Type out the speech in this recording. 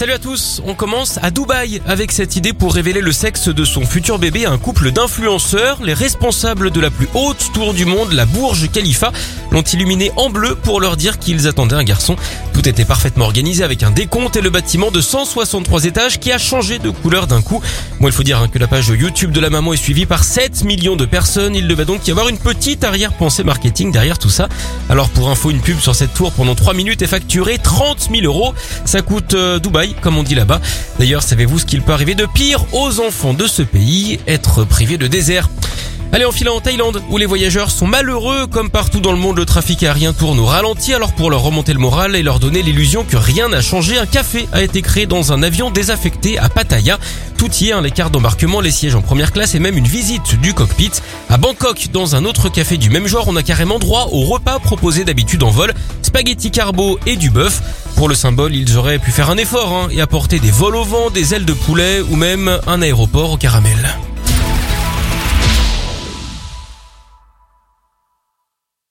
Salut à tous, on commence à Dubaï avec cette idée pour révéler le sexe de son futur bébé à un couple d'influenceurs. Les responsables de la plus haute tour du monde, la Burj Khalifa, l'ont illuminé en bleu pour leur dire qu'ils attendaient un garçon. Tout était parfaitement organisé avec un décompte et le bâtiment de 163 étages qui a changé de couleur d'un coup. Moi, il faut dire hein, que la page YouTube de la maman est suivie par 7 millions de personnes. Il devait donc y avoir une petite arrière-pensée marketing derrière tout ça. Alors pour info, une pub sur cette tour pendant 3 minutes est facturée 30 000 euros. Ça coûte euh, Dubaï comme on dit là-bas. D'ailleurs, savez-vous ce qu'il peut arriver de pire aux enfants de ce pays? Être privés de désert. Allez, en filant en Thaïlande, où les voyageurs sont malheureux, comme partout dans le monde, le trafic aérien tourne au ralenti, alors pour leur remonter le moral et leur donner l'illusion que rien n'a changé, un café a été créé dans un avion désaffecté à Pattaya. Tout y est, les d'embarquement, les sièges en première classe et même une visite du cockpit. À Bangkok, dans un autre café du même genre, on a carrément droit au repas proposé d'habitude en vol, spaghetti carbo et du bœuf. Pour le symbole, ils auraient pu faire un effort hein, et apporter des vols au vent, des ailes de poulet ou même un aéroport au caramel.